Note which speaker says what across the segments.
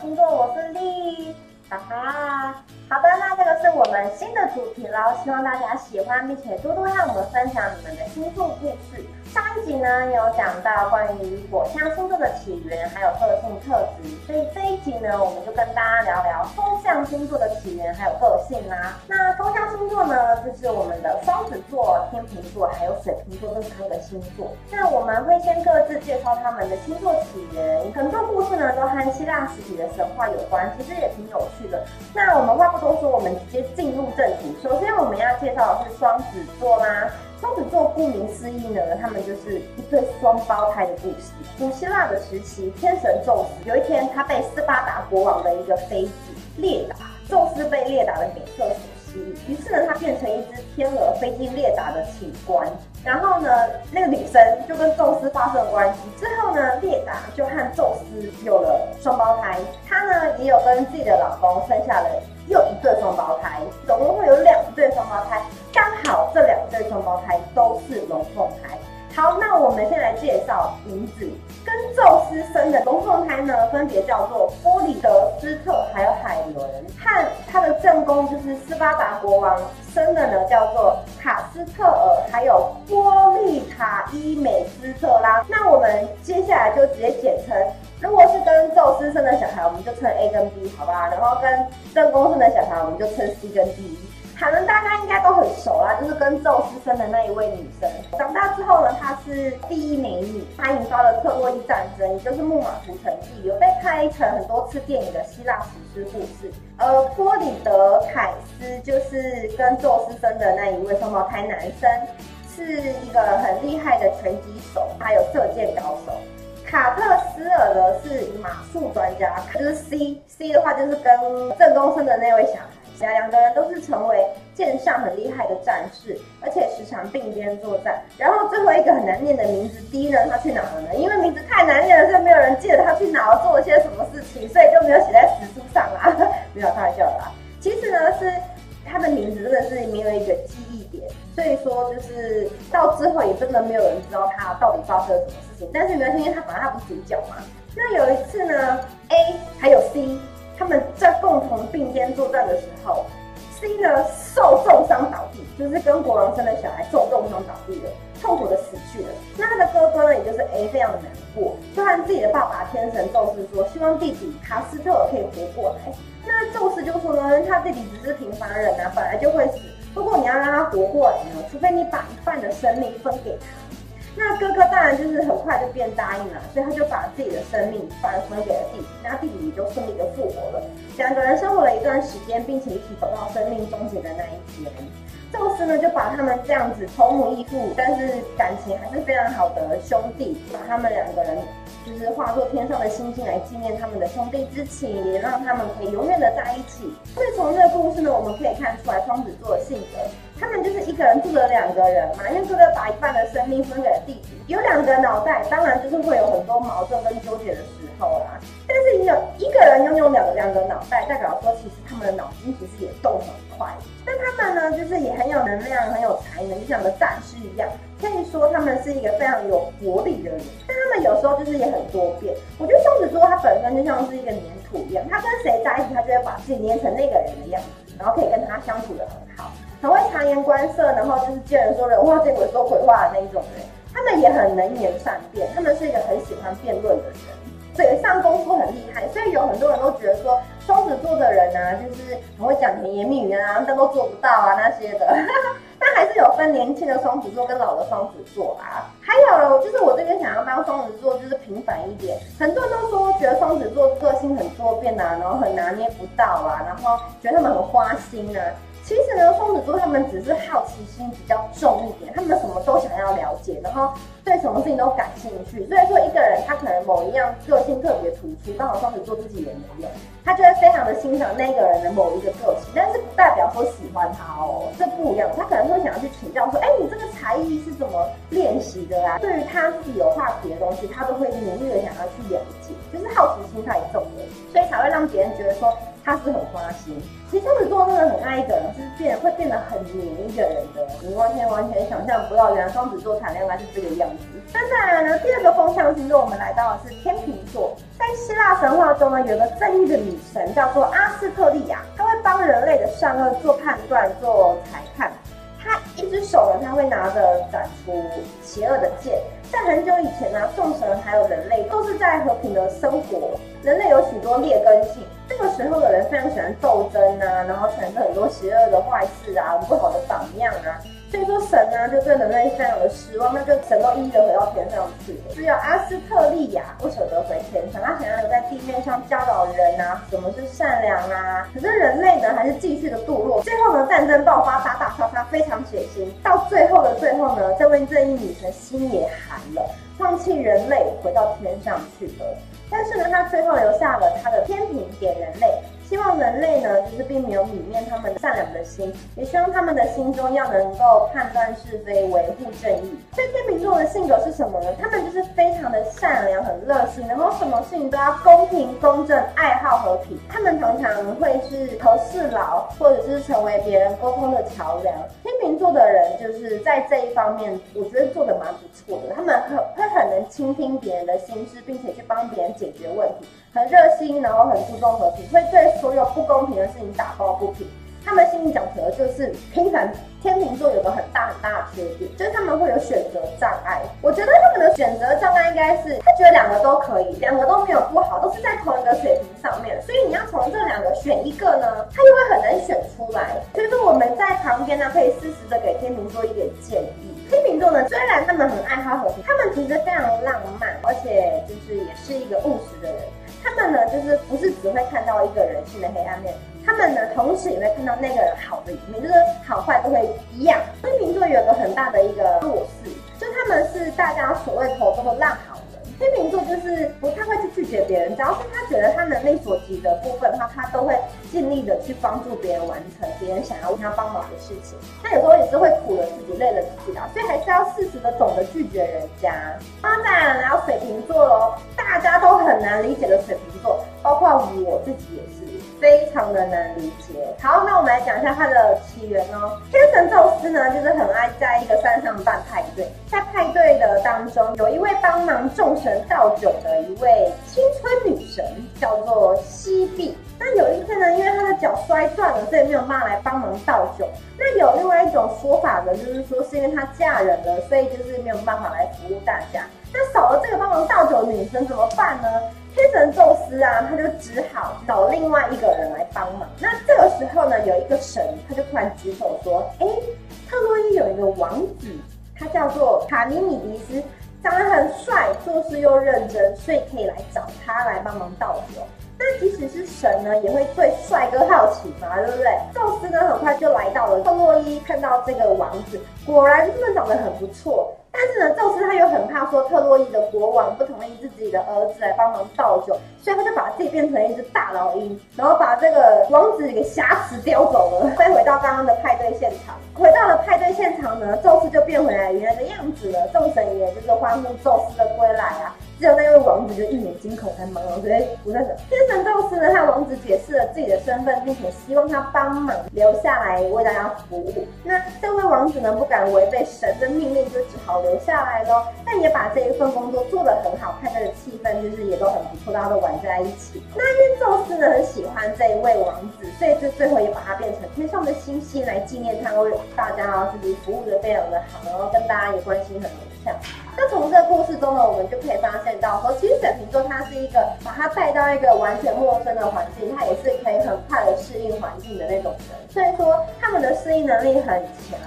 Speaker 1: 听过，我主题喽，希望大家喜欢，并且多多和我们分享你们的星座故事。上一集呢有讲到关于火象星座的起源，还有个性特质，所以这一集呢我们就跟大家聊聊风象星座的起源还有个性啦。那风象星座呢就是我们的双子座、天秤座还有水瓶座这三个星座。那我们会先各自介绍他们的星座起源，很多故事呢都和希腊时期的神话有关，其实也挺有趣的。那我们话不多说，我们直接进入正题。首先我们要介绍的是双子座啦。双子座顾名思义呢，他们就是一对双胞胎的故事。古希腊的时期，天神宙斯有一天，他被斯巴达国王的一个妃子列达，宙斯被列达的美色所吸引，于是呢，他变成一只天鹅飞进列达的寝冠，然后呢，那个女生就跟宙斯发生了关系。之后呢，列达就和宙斯有了双胞胎，她呢也有跟自己的老公生下了又一对双胞胎，总共会有两对双胞胎。刚好这两对双胞胎都是龙凤胎。好，那我们先来介绍名字。跟宙斯生的龙凤胎呢，分别叫做波里德斯特还有海伦。和他的正宫就是斯巴达国王生的呢，叫做卡斯特尔还有波利塔伊美斯特拉。那我们接下来就直接简称，如果是跟宙斯生的小孩，我们就称 A 跟 B，好吧？然后跟正宫生的小孩，我们就称 C 跟 D。可能大家应该都很熟啦，就是跟宙斯生的那一位女生。长大之后呢，她是第一美女，她引发了特洛伊战争，也就是木马屠城记，有被拍成很多次电影的希腊史诗故事。而波里德凯斯就是跟宙斯生的那一位双胞胎男生，是一个很厉害的拳击手，还有射箭高手。卡特斯尔呢是马术专家，就是 C C 的话就是跟郑东升的那位小孩。两个人都是成为剑上很厉害的战士，而且时常并肩作战。然后最后一个很难念的名字 D 呢，他去哪了呢？因为名字太难念了，所以没有人记得他去哪了，做了些什么事情，所以就没有写在史书上啦。没有开玩笑啦。其实呢，是他的名字真的是没有一个记忆，所以说就是到之后也真的没有人知道他到底发生了什么事情。但是没关系，因为他本来他不是主角嘛。那有一次呢，A 还有 C。他们在共同并肩作战的时候，C 呢受重伤倒地，就是跟国王生的小孩受重伤倒地了，痛苦的死去了。那他的哥哥呢，也就是 A，非常的难过，就和自己的爸爸天神宙斯说，希望弟弟卡斯特尔可以活过来。那宙斯就说呢，他弟弟只是平凡人啊，本来就会死。如果你要让它活过来呢，除非你把一半的生命分给它。那哥哥当然就是很快就变答应了，所以他就把自己的生命反分给了弟弟，那弟弟也就顺利的复活了。两个人生活了一段时间，并且一起走到生命终结的那一天。宙斯呢就把他们这样子同母异父，但是感情还是非常好的兄弟，把他们两个人就是化作天上的星星来纪念他们的兄弟之情，也让他们可以永远的在一起。所以从这个故事呢，我们可以看出来双子座的性格。他们就是一个人住着两个人嘛，因为哥哥把一半的生命分给了弟弟，有两个脑袋，当然就是会有很多矛盾跟纠结的时候啦。但是你有一个人拥有两两个脑袋，代表说其实他们的脑筋其实也动很快。但他们呢，就是也很有能量，很有才能，就像个战士一样。可以说他们是一个非常有活力的人。但他们有时候就是也很多变。我觉得双子座他本身就像是一个粘土一样，他跟谁在一起，他就会把自己粘成那个人的样子，然后可以跟他相处的很好。很会察言观色，然后就是见人说人话，见鬼说鬼话的那一种人。他们也很能言善辩，他们是一个很喜欢辩论的人，嘴上功夫很厉害。所以有很多人都觉得说双子座的人呢，就是很会讲甜言蜜语啊，但都做不到啊那些的。但还是有分年轻的双子座跟老的双子座啦。还有就是我这边想要帮双子座就是平凡一点，很多人都说觉得双子座个性很多变啊，然后很拿捏不到啊，然后觉得他们很花心啊。其实呢，双子座他们只是好奇心比较重一点，他们什么都想要了解，然后对什么事情都感兴趣。所以说，一个人他可能某一样个性特别突出，刚好双子座自己也没有，他就会非常的欣赏那个人的某一个个性，但是不代表说喜欢他哦，这不一样。他可能会想要去请教说，哎，你这个才艺是怎么练习的啊？对于他自己有话题的东西，他都会努力的想要去了解，就是好奇心太重了，所以才会让别人觉得说。他是很花心，其实双子座真的很爱一个人，就是变会变得很黏一个人的，你完全完全想象不到，原来双子座谈恋爱是这个样子。那再来呢，第二个风向星座，我们来到的是天秤座。在希腊神话中呢，有个正义的女神叫做阿斯特利亚，她会帮人类的善恶做判断、做裁判。他一只手呢，他会拿着斩除邪恶的剑。在很久以前呢，众神还有人类都是在和平的生活。人类有许多劣根性，这个时候的人非常喜欢斗争啊，然后产生很多邪恶的坏事啊，不好的榜样啊。所以说神呢就对人类非常的失望，那就神都一一的回到天上去了。只有阿斯特利亚不舍得回天上，他想要留在地面上教导人啊，什么是善良啊。可是人类呢还是继续的堕落，最后呢战争爆发，打打杀杀，非常血腥。到最后的最后呢，这位正义女神心也寒了，放弃人类，回到天上去了。但是呢，她最后留下了她的天平给人类。希望人类呢，就是并没有泯灭他们善良的心，也希望他们的心中要能够判断是非，维护正义。所以天秤座的性格是什么呢？他们就是非常的善良，很热心，然后什么事情都要公平公正，爱好和平。他们常常会是和事佬，或者是成为别人沟通的桥梁。天秤座的人就是在这一方面，我觉得做的蛮不错的。他们很会很能倾听别人的心事，并且去帮别人解决问题。很热心，然后很注重和平，会对所有不公平的事情打抱不平。他们心里讲的就是平凡。天秤座有个很大很大的缺点，就是他们会有选择障碍。我觉得他们的选择障碍应该是，他觉得两个都可以，两个都没有不好，都是在同一个水平上面。所以你要从这两个选一个呢，他又会很难选出来。所以说我们在旁边呢，可以适时的给天秤座一点建议。天秤座呢，虽然他们很爱好和平，他们其实非常浪漫，而且就是也是一个务实的人。他们呢，就是不是只会看到一个人性的黑暗面，他们呢，同时也会看到那个人好的一面，就是好坏都会一样。天秤座有个很大的一个弱势，就他们是大家所谓口中的烂好。天秤座就是不太会去拒绝别人，只要是他觉得他能力所及的部分的话，他都会尽力的去帮助别人完成别人想要他帮忙的事情。他有时候也是会苦了自己，累了自己的，所以还是要适时的懂得拒绝人家。当然，然后水瓶座喽，大家都很难理解的水瓶座，包括我自己也是。非常的难理解。好，那我们来讲一下它的起源哦。天神宙斯呢，就是很爱在一个山上办派对，在派对的当中，有一位帮忙众神倒酒的一位青春女神，叫做西碧。那有一天呢，因为她的脚摔断了，所以没有办法来帮忙倒酒。那有另外一种说法呢，就是说是因为她嫁人了，所以就是没有办法来服务大家。那少了这个帮忙倒酒的女生怎么办呢？天神宙斯啊，他就只好找另外一个人来帮忙。那这个时候呢，有一个神，他就突然举手说：“哎，特洛伊有一个王子，他叫做卡尼米迪斯，长得很帅，做事又认真，所以可以来找他来帮忙倒酒。那即使是神呢，也会对帅哥好奇嘛，对不对？宙斯呢，很快就来到了特洛伊，看到这个王子，果然真的长得很不错。”但是呢，宙斯他又很怕说特洛伊的国王不同意自己的儿子来帮忙倒酒，所以他就把自己变成一只大老鹰，然后把这个王子给挟持叼走了，飞回到刚刚的派对现场。回到了派对现场呢，宙斯就变回来原来的样子了，众神也就是欢呼宙斯的归来啊。只有那位王子就一脸惊恐，还茫然，所以不在等。天神宙斯呢，向王子解释了自己的身份，并且希望他帮忙留下来为大家服务。那这位王子呢，不敢违背神的命令，就只好留下来喽。但也把这一份工作做得很好，派对的气氛就是也都很不错，大家都玩在一起。那因为宙斯呢很喜欢这一位王子，所以就最后也把他变成天上的星星来纪念他，为大家啊自己服务的非常的好，然后跟大家也关系很融洽。那从这个故事中呢，我们就可以发现到，说其实水瓶座他是一个把他带到一个完全陌生的环境，他也是可以很快的适应环境的那种人。所以说他们的适应能力很强，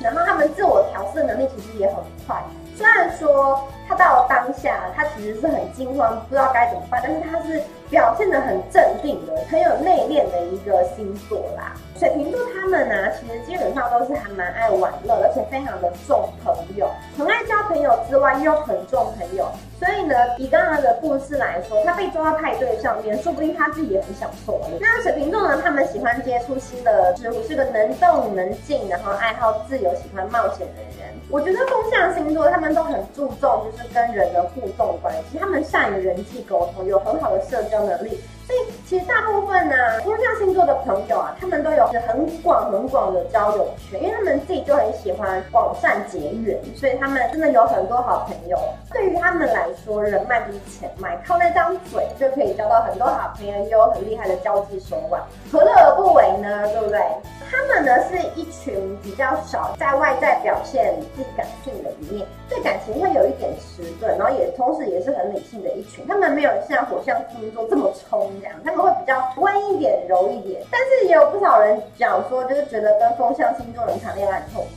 Speaker 1: 然后他们自我调试能力其实也很快。虽然说他到当下他其实是很惊慌，不知道该怎么办，但是他是表现的很镇定的，很有内敛的一个星座啦。水瓶座他们呢，其实基本上都是还蛮爱玩乐，而且非常的重朋友，很爱交朋友之外又很重朋友。所以呢，以刚刚的故事来说，他被抓到派对上面，说不定他自己也很享受。那水瓶座呢，他们喜欢接触新的事物，是个能动能静，然后爱好自由、喜欢冒险的人。我觉得风象星座他们都很注重就是是跟人的互动关系，他们善于人际沟通，有很好的社交能力。所以其实大部分呢，风象星座的朋友啊，他们都有很广很广的交友圈，因为他们自己就很喜欢广善结缘，所以他们真的有很多好朋友。对于他们来说，人脉不是钱脉，靠那张嘴就可以交到很多好朋友，也有很厉害的交际手腕，何乐而不为呢？对不对？他们呢是一群比较少在外在表现自己感性的一面，对感情会有一点迟钝，然后也同时也是很理性的一群。他们没有像火象星座这么冲这样，他们会比较温一点、柔一点。但是也有不少人讲说，就是觉得跟风象星座人谈恋爱很痛苦。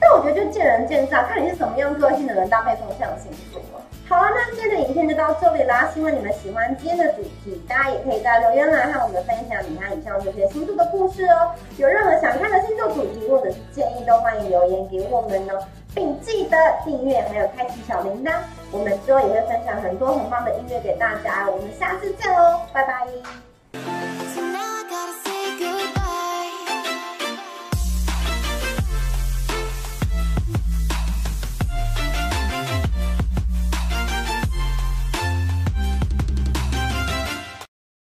Speaker 1: 但我觉得就见仁见智，看你是什么样个性的人搭配风象星座。好了，那今天的影片就到这里啦。希望你们喜欢今天的主题，大家也可以在留言栏和我们分享你看以上这些星座的故事哦。有任何想看的星座主题或者是建议，都欢迎留言给我们哦，并记得订阅还有开启小铃铛。我们之后也会分享很多很棒的音乐给大家。我们下次见喽，拜拜。